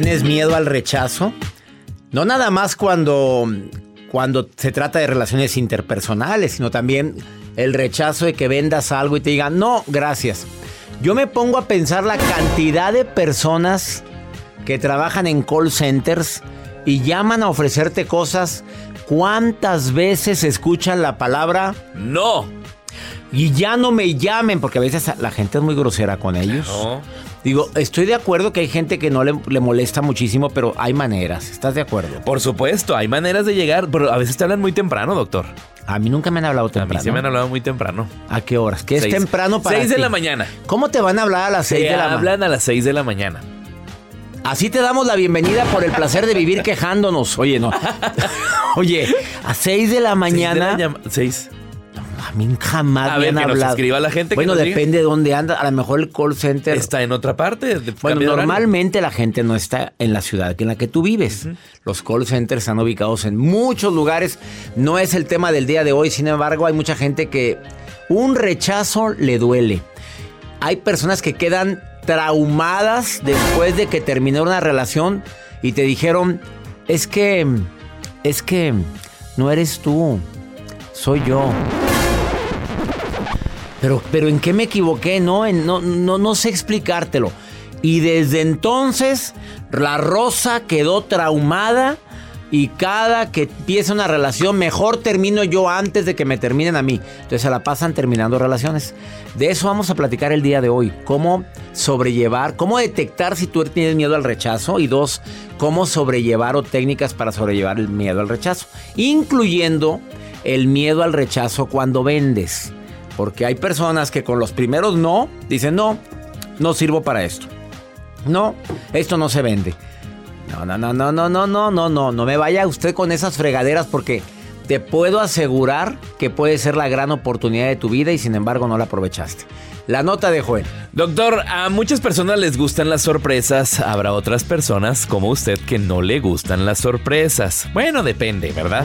¿Tienes miedo al rechazo? No nada más cuando, cuando se trata de relaciones interpersonales, sino también el rechazo de que vendas algo y te digan, no, gracias. Yo me pongo a pensar la cantidad de personas que trabajan en call centers y llaman a ofrecerte cosas. ¿Cuántas veces escuchan la palabra no? Y ya no me llamen, porque a veces la gente es muy grosera con ellos. No. Digo, estoy de acuerdo que hay gente que no le, le, molesta muchísimo, pero hay maneras. ¿Estás de acuerdo? Por supuesto, hay maneras de llegar, pero a veces te hablan muy temprano, doctor. A mí nunca me han hablado temprano. A mí sí me han hablado muy temprano. ¿A qué horas? ¿Qué Seis. es temprano para 6 de ti? la mañana. ¿Cómo te van a hablar a las 6 Te de la mañana? hablan a las 6 de la mañana. Así te damos la bienvenida por el placer de vivir quejándonos. Oye, no. Oye, a 6 de la mañana. 6. A mí jamás A me ver, han que nos hablado. escriba la gente que Bueno, diga. depende de dónde anda. A lo mejor el call center. Está en otra parte. Bueno, normalmente la gente no está en la ciudad en la que tú vives. Los call centers están ubicados en muchos lugares. No es el tema del día de hoy, sin embargo, hay mucha gente que un rechazo le duele. Hay personas que quedan traumadas después de que terminó una relación y te dijeron, es que, es que no eres tú, soy yo. Pero, pero ¿en qué me equivoqué? No, no, no, no sé explicártelo. Y desde entonces la rosa quedó traumada y cada que empieza una relación, mejor termino yo antes de que me terminen a mí. Entonces se la pasan terminando relaciones. De eso vamos a platicar el día de hoy. Cómo sobrellevar, cómo detectar si tú tienes miedo al rechazo. Y dos, cómo sobrellevar o técnicas para sobrellevar el miedo al rechazo. Incluyendo el miedo al rechazo cuando vendes. Porque hay personas que con los primeros no dicen, no, no sirvo para esto. No, esto no se vende. No, no, no, no, no, no, no, no, no, no me vaya usted con esas fregaderas porque te puedo asegurar que puede ser la gran oportunidad de tu vida y sin embargo no la aprovechaste. La nota de Joel. Doctor, a muchas personas les gustan las sorpresas. Habrá otras personas como usted que no le gustan las sorpresas. Bueno, depende, ¿verdad?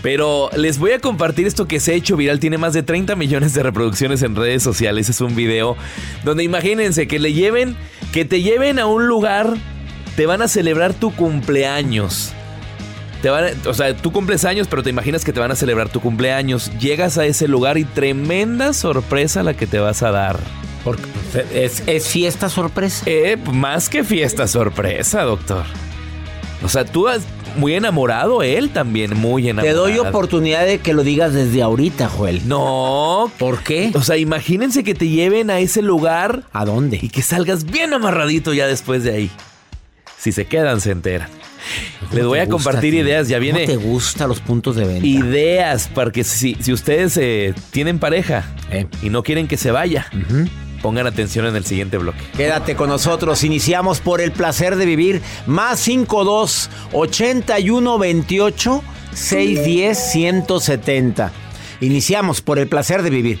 Pero les voy a compartir esto que se ha hecho viral. Tiene más de 30 millones de reproducciones en redes sociales. Es un video donde imagínense que le lleven, que te lleven a un lugar, te van a celebrar tu cumpleaños. Te van a- o sea, tú cumples años, pero te imaginas que te van a celebrar tu cumpleaños. Llegas a ese lugar y tremenda sorpresa la que te vas a dar. Porque es, es fiesta sorpresa. Eh, más que fiesta sorpresa, doctor. O sea, tú has- muy enamorado él también, muy enamorado. Te doy oportunidad de que lo digas desde ahorita, Joel. No. ¿Por qué? O sea, imagínense que te lleven a ese lugar. ¿A dónde? Y que salgas bien amarradito ya después de ahí. Si se quedan, se enteran. Les voy a compartir ideas, ya viene. ¿Cómo te gustan los puntos de venta? Ideas para que si, si ustedes eh, tienen pareja Eh. y no quieren que se vaya, pongan atención en el siguiente bloque. Quédate con nosotros. Iniciamos por el placer de vivir. Más 52 81 28 610 170. Iniciamos por el placer de vivir.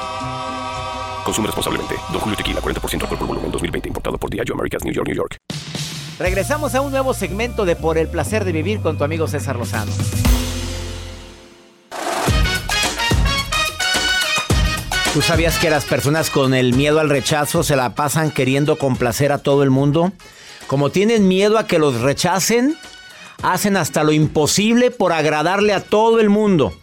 Consume responsablemente. Don Julio Tequila, 40% alcohol por volumen, 2020. Importado por Diageo Americas, New York, New York. Regresamos a un nuevo segmento de Por el placer de vivir con tu amigo César Lozano. ¿Tú sabías que las personas con el miedo al rechazo se la pasan queriendo complacer a todo el mundo? Como tienen miedo a que los rechacen, hacen hasta lo imposible por agradarle a todo el mundo.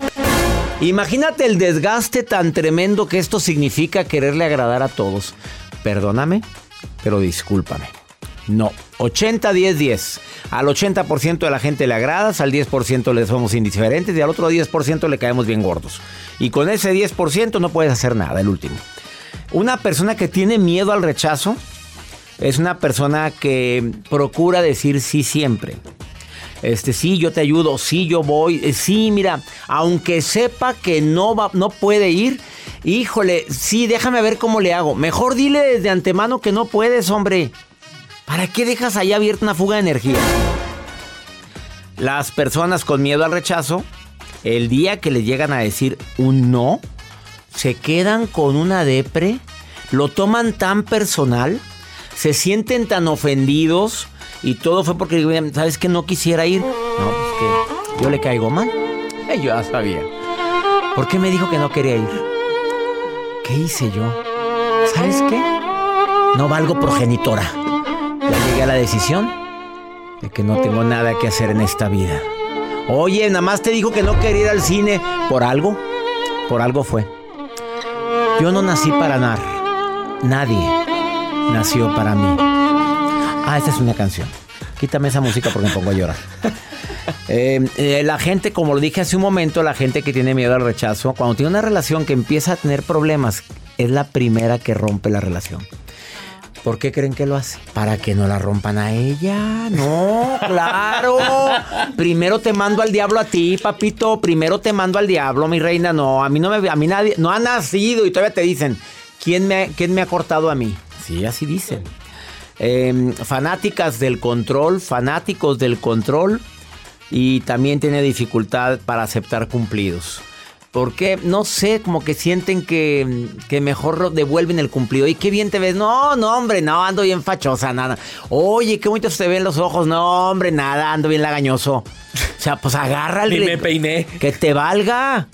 Imagínate el desgaste tan tremendo que esto significa quererle agradar a todos. Perdóname, pero discúlpame. No, 80, 10, 10. Al 80% de la gente le agradas, al 10% le somos indiferentes y al otro 10% le caemos bien gordos. Y con ese 10% no puedes hacer nada, el último. Una persona que tiene miedo al rechazo es una persona que procura decir sí siempre. Este, sí, yo te ayudo, sí, yo voy, eh, sí, mira, aunque sepa que no va, no puede ir, híjole, sí, déjame ver cómo le hago. Mejor dile desde antemano que no puedes, hombre. ¿Para qué dejas ahí abierta una fuga de energía? Las personas con miedo al rechazo, el día que le llegan a decir un no, se quedan con una depre, lo toman tan personal, se sienten tan ofendidos y todo fue porque, ¿sabes que no quisiera ir? No, pues que yo le caigo mal. Eh, Yo ya sabía. ¿Por qué me dijo que no quería ir? ¿Qué hice yo? ¿Sabes qué? No valgo progenitora. Ya llegué a la decisión de que no tengo nada que hacer en esta vida. Oye, nada más te dijo que no quería ir al cine. ¿Por algo? Por algo fue. Yo no nací para nadar. Nadie nació para mí. Ah, esa es una canción. Quítame esa música porque me pongo a llorar. Eh, eh, la gente, como lo dije hace un momento, la gente que tiene miedo al rechazo, cuando tiene una relación que empieza a tener problemas, es la primera que rompe la relación. ¿Por qué creen que lo hace? Para que no la rompan a ella. No, claro. Primero te mando al diablo a ti, papito. Primero te mando al diablo, mi reina. No, a mí no me, a mí nadie, no ha nacido y todavía te dicen, ¿quién me, quién me ha cortado a mí? Sí, así dicen. Eh, fanáticas del control, fanáticos del control y también tiene dificultad para aceptar cumplidos. Porque, no sé, como que sienten que, que mejor devuelven el cumplido. Y qué bien te ves. No, no, hombre, no, ando bien fachosa, nada. Oye, qué bonito se te ven los ojos. No, hombre, nada, ando bien lagañoso. O sea, pues agarra el. Ni me peiné. Que te valga.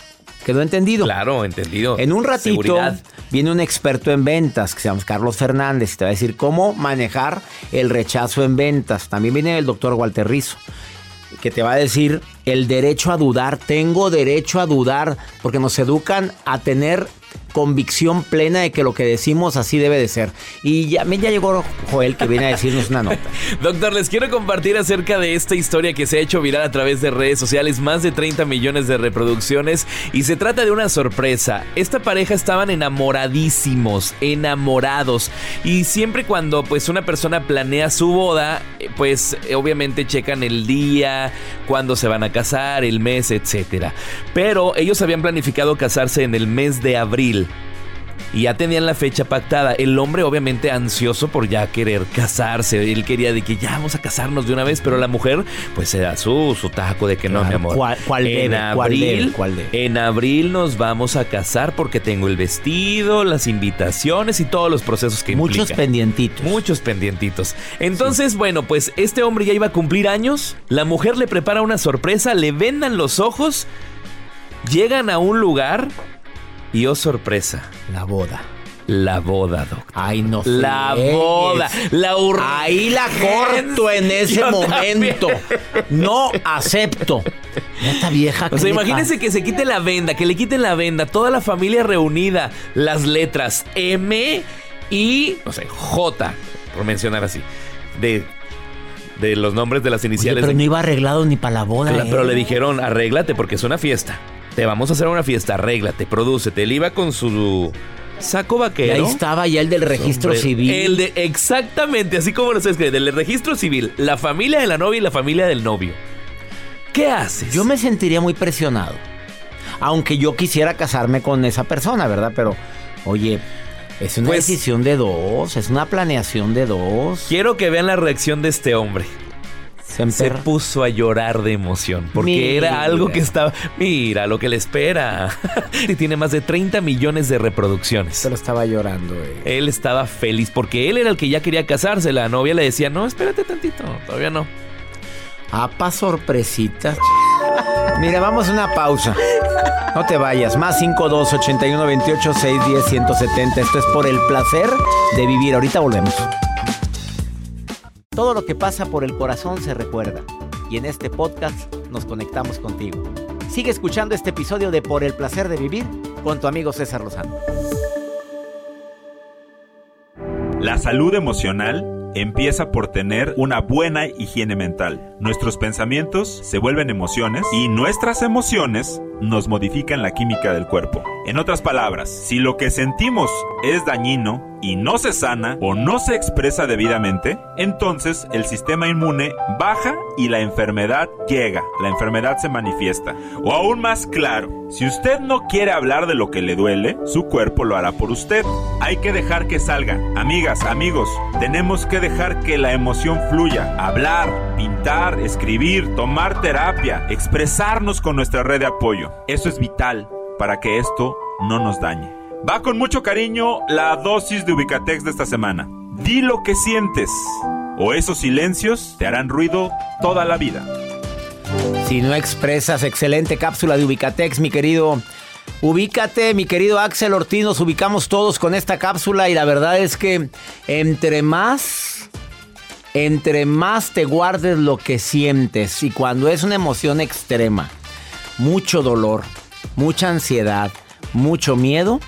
¿Quedó entendido? Claro, entendido. En un ratito Seguridad. Viene un experto en ventas que se llama Carlos Fernández y te va a decir cómo manejar el rechazo en ventas. También viene el doctor Walter Rizzo que te va a decir el derecho a dudar. Tengo derecho a dudar porque nos educan a tener convicción plena de que lo que decimos así debe de ser. Y ya, ya llegó Joel que viene a decirnos una nota. Doctor, les quiero compartir acerca de esta historia que se ha hecho viral a través de redes sociales, más de 30 millones de reproducciones y se trata de una sorpresa. Esta pareja estaban enamoradísimos, enamorados y siempre cuando pues una persona planea su boda, eh, pues obviamente checan el día, cuándo se van a casar, el mes, etcétera. Pero ellos habían planificado casarse en el mes de abril y ya tenían la fecha pactada. El hombre obviamente ansioso por ya querer casarse. Él quería de que ya vamos a casarnos de una vez, pero la mujer pues se da su, su taco de que no, mi amor. ¿Cuál, en abril, En abril nos vamos a casar porque tengo el vestido, las invitaciones y todos los procesos que Muchos pendientitos. Muchos pendientitos. Entonces, bueno, pues este hombre ya iba a cumplir años. La mujer le prepara una sorpresa, le vendan los ojos. Llegan a un lugar y oh sorpresa. La boda. La boda, doctor. Ay, no La boda. La Ahí la corto en ese momento. No acepto. Esta vieja. O sea, imagínense que se quite la venda, que le quiten la venda, toda la familia reunida, las letras M y, no sé, J, por mencionar así, de de los nombres de las iniciales. pero no iba arreglado ni para la boda. Pero le dijeron, arréglate porque es una fiesta. Te vamos a hacer una fiesta, arréglate, prodúcete. Él iba con su saco vaquero. Y ahí estaba ya el del registro civil. El de, exactamente, así como lo sabes que del registro civil, la familia de la novia y la familia del novio. ¿Qué haces? Yo me sentiría muy presionado. Aunque yo quisiera casarme con esa persona, ¿verdad? Pero, oye, es una pues decisión de dos, es una planeación de dos. Quiero que vean la reacción de este hombre. Se, puso a llorar de emoción porque era algo que estaba. Mira lo que le espera. y tiene más de 30 millones de reproducciones. Pero estaba llorando. Eh. Él estaba feliz porque él era el que ya quería casarse. La novia le decía: No, espérate tantito, todavía no. Apa sorpresita. Mira, vamos a una pausa. No te vayas. Más 52 81 28 610 170. Esto es por el placer de vivir. Ahorita volvemos. Todo lo que pasa por el corazón se recuerda y en este podcast nos conectamos contigo. Sigue escuchando este episodio de Por el placer de vivir con tu amigo César Lozano. La salud emocional empieza por tener una buena higiene mental. Nuestros pensamientos se vuelven emociones y nuestras emociones nos modifican la química del cuerpo. En otras palabras, si lo que sentimos es dañino, y no se sana o no se expresa debidamente, entonces el sistema inmune baja y la enfermedad llega, la enfermedad se manifiesta. O aún más claro, si usted no quiere hablar de lo que le duele, su cuerpo lo hará por usted. Hay que dejar que salga. Amigas, amigos, tenemos que dejar que la emoción fluya. Hablar, pintar, escribir, tomar terapia, expresarnos con nuestra red de apoyo. Eso es vital para que esto no nos dañe. Va con mucho cariño la dosis de Ubicatex de esta semana. Di lo que sientes, o esos silencios te harán ruido toda la vida. Si no expresas, excelente cápsula de Ubicatex, mi querido. Ubícate, mi querido Axel Ortiz, nos ubicamos todos con esta cápsula y la verdad es que entre más, entre más te guardes lo que sientes y cuando es una emoción extrema, mucho dolor, mucha ansiedad, mucho miedo,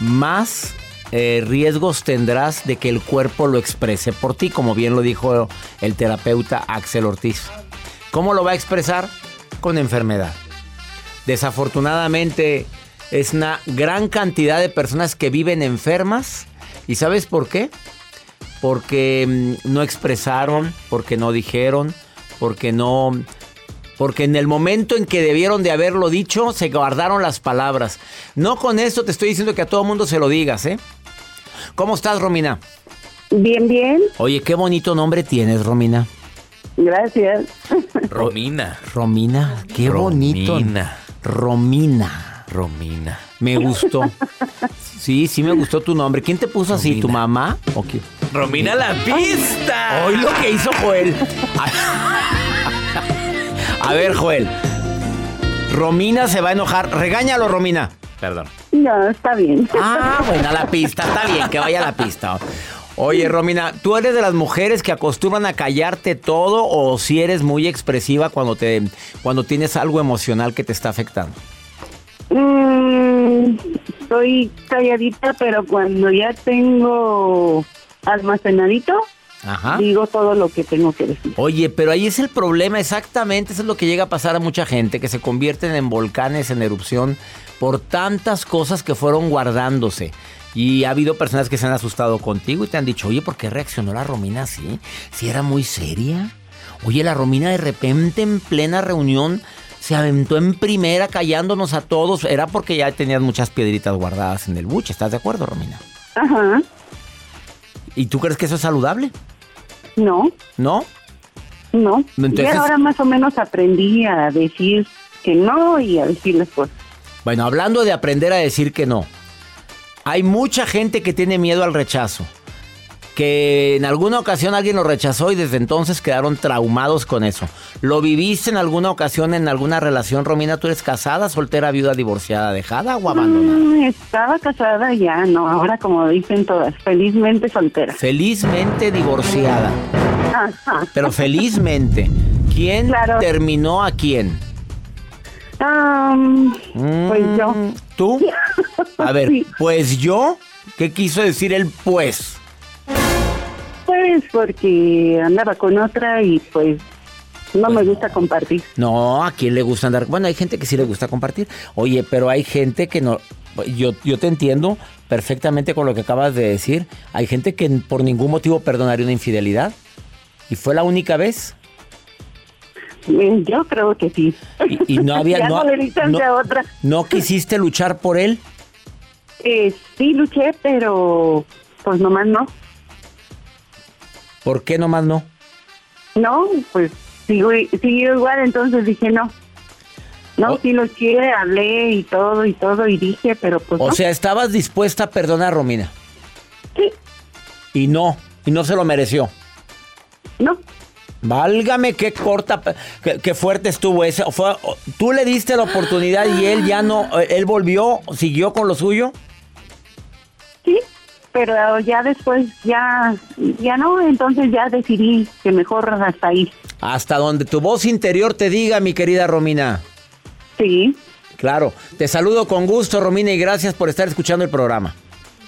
más eh, riesgos tendrás de que el cuerpo lo exprese por ti, como bien lo dijo el terapeuta Axel Ortiz. ¿Cómo lo va a expresar? Con enfermedad. Desafortunadamente es una gran cantidad de personas que viven enfermas. ¿Y sabes por qué? Porque mm, no expresaron, porque no dijeron, porque no porque en el momento en que debieron de haberlo dicho, se guardaron las palabras. No con esto te estoy diciendo que a todo mundo se lo digas, ¿eh? ¿Cómo estás, Romina? Bien, bien. Oye, qué bonito nombre tienes, Romina. Gracias. Romina. Romina, qué bonito. Romina. Romina. Me gustó. Sí, sí me gustó tu nombre. ¿Quién te puso así? ¿Tu mamá? ¿O qué? Romina la pista. Hoy lo que hizo Joel. A ver, Joel. Romina se va a enojar. Regáñalo, Romina. Perdón. No, está bien. Ah, bueno, a la pista. Está bien, que vaya a la pista. Oye, Romina, ¿tú eres de las mujeres que acostumbran a callarte todo o si eres muy expresiva cuando te cuando tienes algo emocional que te está afectando? Mm, estoy calladita, pero cuando ya tengo almacenadito, Ajá. digo todo lo que tengo que decir. Oye, pero ahí es el problema, exactamente, eso es lo que llega a pasar a mucha gente, que se convierten en volcanes en erupción por tantas cosas que fueron guardándose. Y ha habido personas que se han asustado contigo y te han dicho, oye, ¿por qué reaccionó la Romina así? Si era muy seria. Oye, la Romina de repente en plena reunión se aventó en primera callándonos a todos. Era porque ya tenías muchas piedritas guardadas en el buche. ¿Estás de acuerdo, Romina? Ajá, ¿Y tú crees que eso es saludable? no, ¿No? no. Entonces- y ahora más o menos aprendí a decir que no y a decirles cosas. Bueno, hablando de aprender a decir que no, hay mucha gente que tiene miedo al rechazo. Que en alguna ocasión alguien lo rechazó y desde entonces quedaron traumados con eso. ¿Lo viviste en alguna ocasión en alguna relación, Romina? ¿Tú eres casada, soltera, viuda, divorciada, dejada o abandonada? Mm, estaba casada ya, no, ahora como dicen todas, felizmente soltera. Felizmente divorciada. Ajá. Pero felizmente. ¿Quién Claro. terminó a quién? Am, pues yo. ¿Tú? A ver, Sí. pues yo. ¿Qué quiso decir el pues? Pues porque andaba con otra y pues no me gusta compartir. No, ¿a quién le gusta andar? Bueno, hay gente que sí le gusta compartir. Oye, pero hay gente que no. Yo, yo te entiendo perfectamente con lo que acabas de decir. Hay gente que por ningún motivo perdonaría una infidelidad. Y fue la única vez. Eh, Yo creo que sí. Y, y no había. no, no- a otra. ¿No quisiste luchar por él? Eh, sí luché, pero pues nomás no. ¿Por qué nomás no? No, pues sigo, sigo igual, entonces dije no. No, O- sí luché, hablé y todo y todo y dije, pero pues O no. sea, estabas dispuesta a perdonar a Romina. sí, Y no. Y no se lo mereció. no. Válgame, qué corta, qué, qué fuerte estuvo ese. Fue, tú le diste la oportunidad y él ya no, él volvió, siguió con lo suyo. Sí, pero ya después ya ya no, entonces ya decidí que mejor hasta ahí. Hasta donde tu voz interior te diga, mi querida Romina. Sí, Claro, te saludo con gusto, Romina, y gracias por estar escuchando el programa.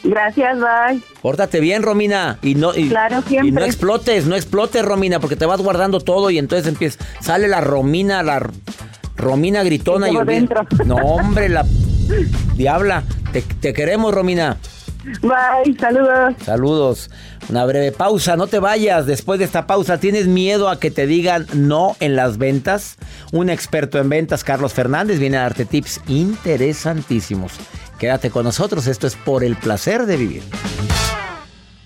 gracias, bye. Pórtate bien, Romina, y no, y, Claro, y siempre. no explotes, no explotes, Romina, porque te vas guardando todo y entonces empieza, sale la Romina, la Romina gritona Y y. No, hombre, la diabla, te, te queremos, Romina. Bye, saludos. Saludos. Una breve pausa, no te vayas. Después de esta pausa, ¿tienes miedo a que te digan no en las ventas? Un experto en ventas, Carlos Fernández, viene a darte tips interesantísimos. Quédate con nosotros, esto es por el placer de vivir.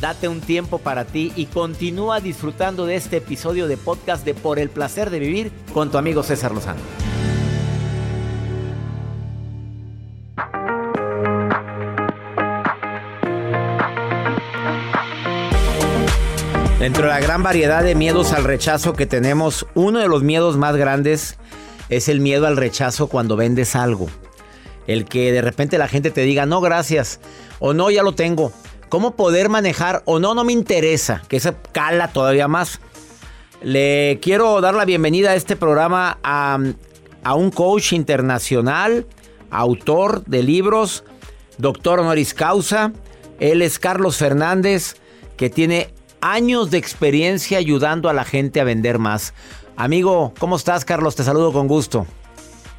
Date un tiempo para ti y continúa disfrutando de este episodio de podcast de Por el placer de vivir con tu amigo César Lozano. Dentro de la gran variedad de miedos al rechazo que tenemos, uno de los miedos más grandes es el miedo al rechazo cuando vendes algo. El que de repente la gente te diga, no, gracias, o no, ya lo tengo. ¿Cómo poder manejar o no, no me interesa? Que se cala todavía más. Le quiero dar la bienvenida a este programa a, a un coach internacional, autor de libros, doctor honoris causa. Él es Carlos Fernández, que tiene años de experiencia ayudando a la gente a vender más. Amigo, ¿cómo estás, Carlos? Te saludo con gusto.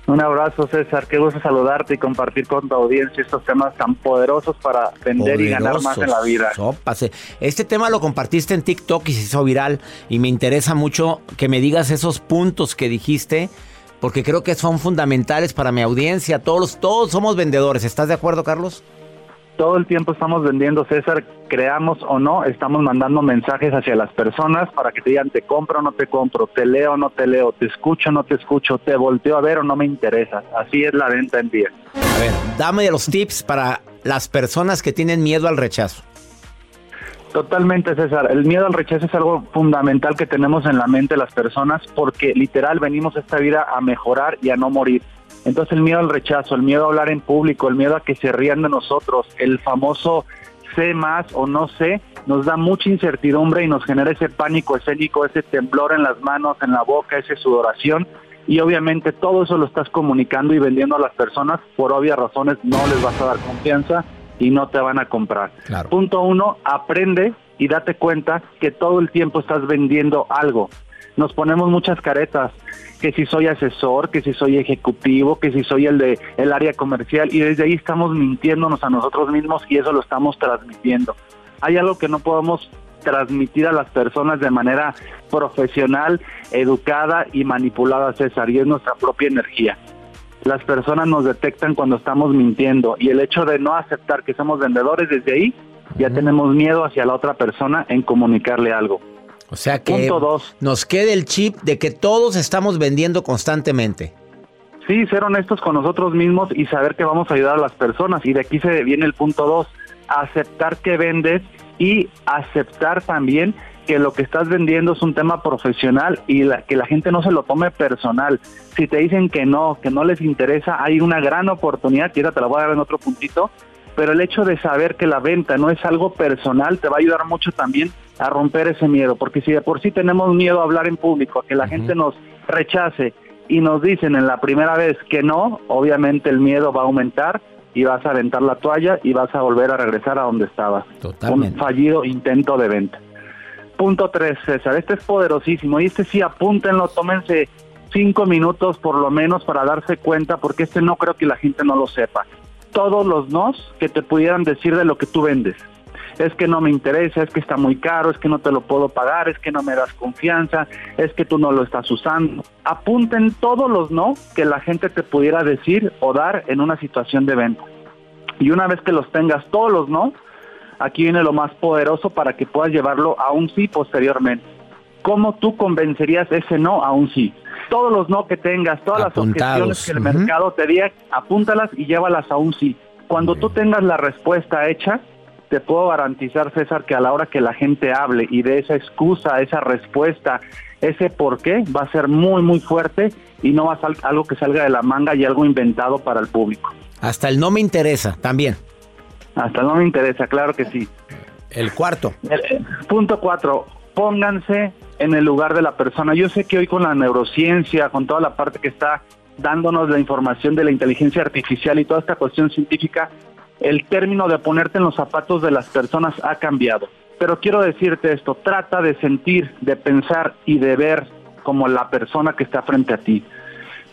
Un abrazo, César. Qué gusto saludarte y compartir con tu audiencia estos temas tan poderosos para vender y ganar más en la vida. Sópase. Este tema lo compartiste en TikTok y se hizo viral. Y me interesa mucho que me digas esos puntos que dijiste, porque creo que son fundamentales para mi audiencia. Todos, todos somos vendedores. ¿Estás de acuerdo, Carlos? Todo el tiempo estamos vendiendo, César, creamos o no, estamos mandando mensajes hacia las personas para que te digan te compro o no te compro, te leo o no te leo, te escucho o no te escucho, te volteo a ver o no me interesa. Así es la venta en día. A ver, dame los tips para las personas que tienen miedo al rechazo. Totalmente, César. El miedo al rechazo es algo fundamental que tenemos en la mente las personas porque literal venimos a esta vida a mejorar y a no morir. Entonces el miedo al rechazo, el miedo a hablar en público, el miedo a que se rían de nosotros, el famoso sé más o no sé, nos da mucha incertidumbre y nos genera ese pánico escénico, ese temblor en las manos, en la boca, esa sudoración. Y obviamente todo eso lo estás comunicando y vendiendo a las personas, por obvias razones no les vas a dar confianza y no te van a comprar. Punto uno, aprende y date cuenta que todo el tiempo estás vendiendo algo. Nos ponemos muchas caretas que si soy asesor, que si soy ejecutivo, que si soy el de el área comercial y desde ahí estamos mintiéndonos a nosotros mismos y eso lo estamos transmitiendo. Hay algo que no podemos transmitir a las personas de manera profesional, educada y manipulada, César, y es nuestra propia energía. Las personas nos detectan cuando estamos mintiendo y el hecho de no aceptar que somos vendedores desde ahí, ya tenemos miedo hacia la otra persona en comunicarle algo. O sea que nos quede el chip de que todos estamos vendiendo constantemente. Sí, ser honestos con nosotros mismos y saber que vamos a ayudar a las personas. Y de aquí se viene el punto dos, aceptar que vendes y aceptar también que lo que estás vendiendo es un tema profesional y que la gente no se lo tome personal. Si te dicen que no, que no les interesa, hay una gran oportunidad, que te la voy a dar en otro puntito, pero el hecho de saber que la venta no es algo personal te va a ayudar mucho también a romper ese miedo, porque si de por sí tenemos miedo a hablar en público, a que la gente nos rechace y nos dicen en la primera vez que no, obviamente el miedo va a aumentar y vas a aventar la toalla y vas a volver a regresar a donde estabas. Totalmente. Un fallido intento de venta. Punto tres, César, este es poderosísimo y este sí apúntenlo, tómense cinco minutos por lo menos para darse cuenta, porque este no creo que la gente no lo sepa todos los nos que te pudieran decir de lo que tú vendes. Es que no me interesa, es que está muy caro, es que no te lo puedo pagar, es que no me das confianza, es que tú no lo estás usando. Apunten todos los no que la gente te pudiera decir o dar en una situación de venta. Y una vez que los tengas todos los no, aquí viene lo más poderoso para que puedas llevarlo a un sí posteriormente. ¿Cómo tú convencerías ese no a un sí? todos los no que tengas, todas las objeciones que el mercado te diga, apúntalas y llévalas a un sí. Cuando tú tengas la respuesta hecha, te puedo garantizar, César, que a la hora que la gente hable y de esa excusa, esa respuesta, ese por qué, va a ser muy, muy fuerte y no va a ser algo que salga de la manga y algo inventado para el público. Hasta el no me interesa, también. Hasta el no me interesa, claro que sí. El cuarto. punto cuatro, pónganse en el lugar de la persona. Yo sé que hoy con la neurociencia, con toda la parte que está dándonos la información de la inteligencia artificial y toda esta cuestión científica, el término de ponerte en los zapatos de las personas ha cambiado. Pero quiero decirte esto, trata de sentir, de pensar y de ver como la persona que está frente a ti.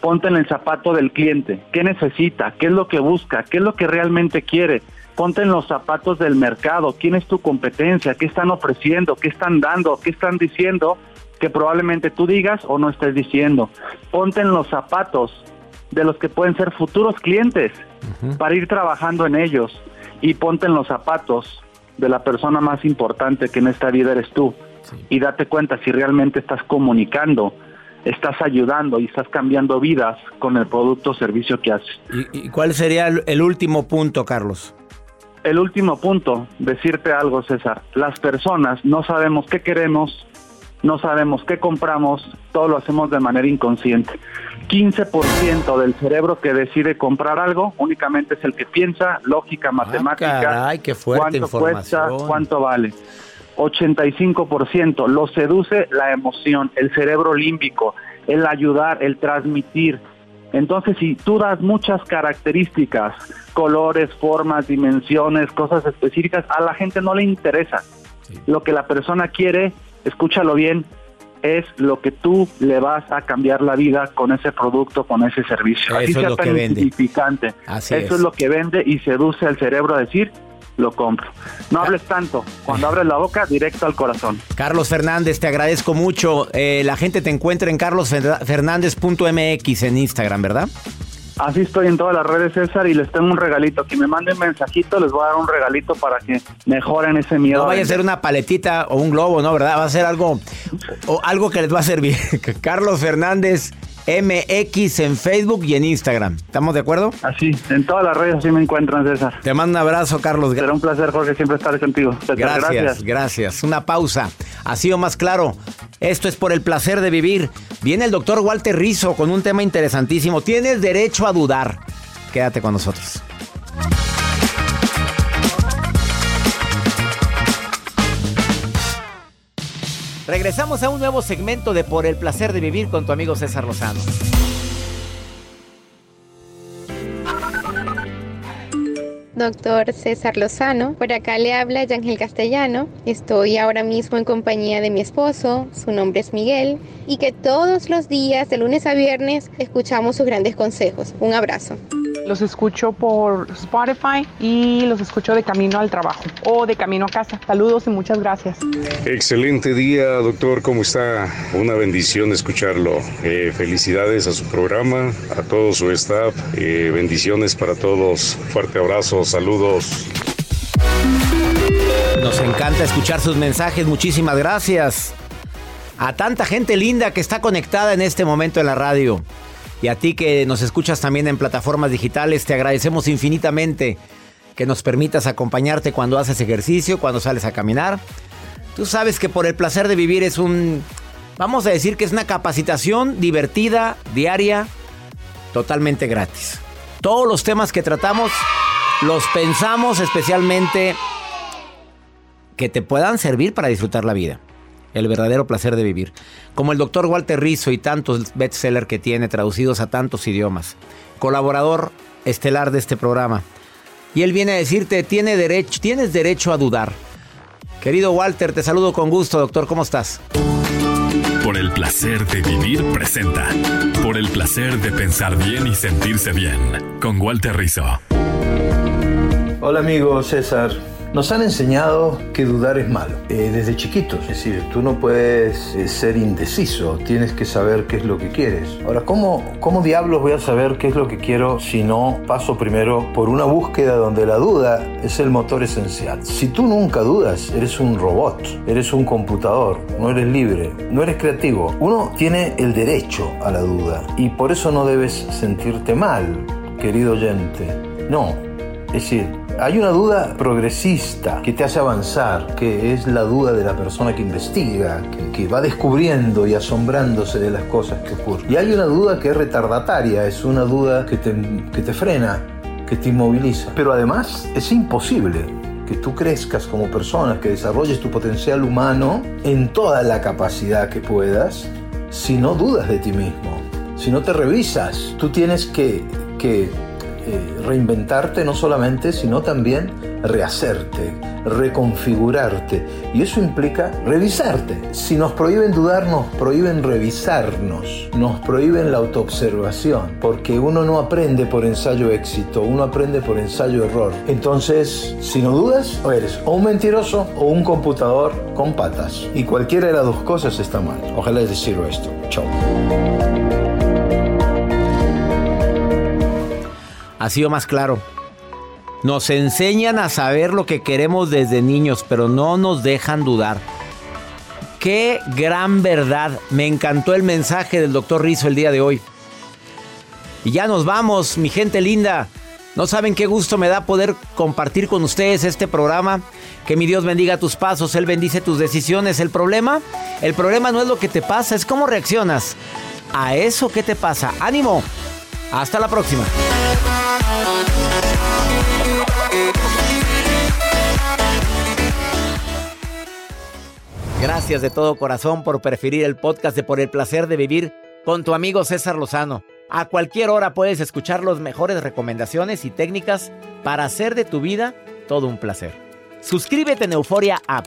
Ponte en el zapato del cliente, qué necesita, qué es lo que busca, qué es lo que realmente quiere ponte en los zapatos del mercado, quién es tu competencia, qué están ofreciendo, qué están dando, qué están diciendo que probablemente tú digas o no estés diciendo. Ponte en los zapatos de los que pueden ser futuros clientes para ir trabajando en ellos y ponte en los zapatos de la persona más importante que en esta vida eres tú y date cuenta si realmente estás comunicando, estás ayudando y estás cambiando vidas con el producto o servicio que haces. ¿Y, cuál sería el último punto, Carlos? el último punto, decirte algo, César. Las personas no sabemos qué queremos, no sabemos qué compramos, todo lo hacemos de manera inconsciente. 15% del cerebro que decide comprar algo únicamente es el que piensa, lógica, ah, matemática, qué fuerte cuánto cuesta, cuánto vale. 85% lo seduce la emoción, el cerebro límbico, el ayudar, el transmitir, entonces, si tú das muchas características, colores, formas, dimensiones, cosas específicas, a la gente no le interesa. Lo que la persona quiere, escúchalo bien, es lo que tú le vas a cambiar la vida con ese producto, con ese servicio. Eso es lo que vende. insignificante. Así Eso es. es lo que vende y seduce al cerebro a decir, lo compro. No hables tanto. Cuando abres la boca, directo al corazón. Carlos Fernández, te agradezco mucho. Eh, la gente te encuentra en carlosfernández.mx en Instagram, ¿verdad? Así estoy en todas las redes, César, y les tengo un regalito. Que me manden mensajito, les voy a dar un regalito para que mejoren ese miedo. No vaya a ser una paletita o un globo, ¿no? ¿Verdad? Va a ser algo, o algo que les va a servir. Carlos Fernández MX en Facebook y en Instagram. ¿Estamos de acuerdo? Así, en todas las redes así me encuentran, César. Te mando un abrazo, Carlos. Será un placer, Jorge, siempre estar contigo. César, Gracias, gracias, Una pausa. Ha sido más claro. Esto es por el placer de vivir. Viene el doctor Walter Rizzo con un tema interesantísimo. Tienes derecho a dudar. Quédate con nosotros. Regresamos a un nuevo segmento de Por el placer de vivir con tu amigo César Lozano. Doctor César Lozano, por acá le habla Yangel Castellano. Estoy ahora mismo en compañía de mi esposo, su nombre es Miguel, y que todos los días, de lunes a viernes, escuchamos sus grandes consejos. Un abrazo. Los escucho por Spotify y los escucho de camino al trabajo o de camino a casa. Saludos y muchas gracias. Excelente día, doctor. ¿Cómo está? Una bendición escucharlo. Eh, felicidades a su programa, a todo su staff. Eh, bendiciones para todos. Fuerte abrazo, saludos. Nos encanta escuchar sus mensajes. Muchísimas gracias. A tanta gente linda que está conectada en este momento en la radio. Y a ti que nos escuchas también en plataformas digitales, te agradecemos infinitamente que nos permitas acompañarte cuando haces ejercicio, cuando sales a caminar. Tú sabes que por el placer de vivir es un, vamos a decir que es una capacitación divertida, diaria, totalmente gratis. Todos los temas que tratamos los pensamos especialmente que te puedan servir para disfrutar la vida. El verdadero placer de vivir. Como el doctor Walter Rizzo y tantos bestsellers que tiene traducidos a tantos idiomas. Colaborador estelar de este programa. Y él viene a decirte, tiene derecho, tienes derecho a dudar. Querido Walter, te saludo con gusto, doctor. ¿Cómo estás? Por el placer de vivir presenta. Por el placer de pensar bien y sentirse bien. Con Walter Rizzo. Hola amigo César. Nos han enseñado que dudar es malo, eh, desde chiquitos. Es decir, tú no puedes eh, ser indeciso, tienes que saber qué es lo que quieres. Ahora, ¿cómo, ¿cómo diablos voy a saber qué es lo que quiero si no paso primero por una búsqueda donde la duda es el motor esencial? Si tú nunca dudas, eres un robot, eres un computador, no eres libre, no eres creativo. Uno tiene el derecho a la duda y por eso no debes sentirte mal, querido oyente. No, es decir, hay una duda progresista que te hace avanzar, que es la duda de la persona que investiga, que, va descubriendo y asombrándose de las cosas que ocurren. Y hay una duda que es retardataria, es una duda que te, que te frena, que te inmoviliza. Pero además es imposible que tú crezcas como persona, que desarrolles tu potencial humano en toda la capacidad que puedas, si no dudas de ti mismo, si no te revisas. Tú tienes que... que reinventarte no solamente, sino también rehacerte, reconfigurarte. Y eso implica revisarte. Si nos prohíben dudar, nos prohíben revisarnos, nos prohíben la autoobservación, porque uno no aprende por ensayo éxito, uno aprende por ensayo error. Entonces, si no dudas, eres o un mentiroso o un computador con patas. Y cualquiera de las dos cosas está mal. Ojalá les sirva esto. Chao. Ha sido más claro. Nos enseñan a saber lo que queremos desde niños, pero no nos dejan dudar. Qué gran verdad. Me encantó el mensaje del doctor Rizzo el día de hoy. Y ya nos vamos, mi gente linda. No saben qué gusto me da poder compartir con ustedes este programa. Que mi Dios bendiga tus pasos, Él bendice tus decisiones. El problema, el problema no es lo que te pasa, es cómo reaccionas a eso que te pasa. Ánimo. Hasta la próxima. Gracias de todo corazón por preferir el podcast de Por el placer de vivir con tu amigo César Lozano. A cualquier hora puedes escuchar las mejores recomendaciones y técnicas para hacer de tu vida todo un placer. Suscríbete en Euforia App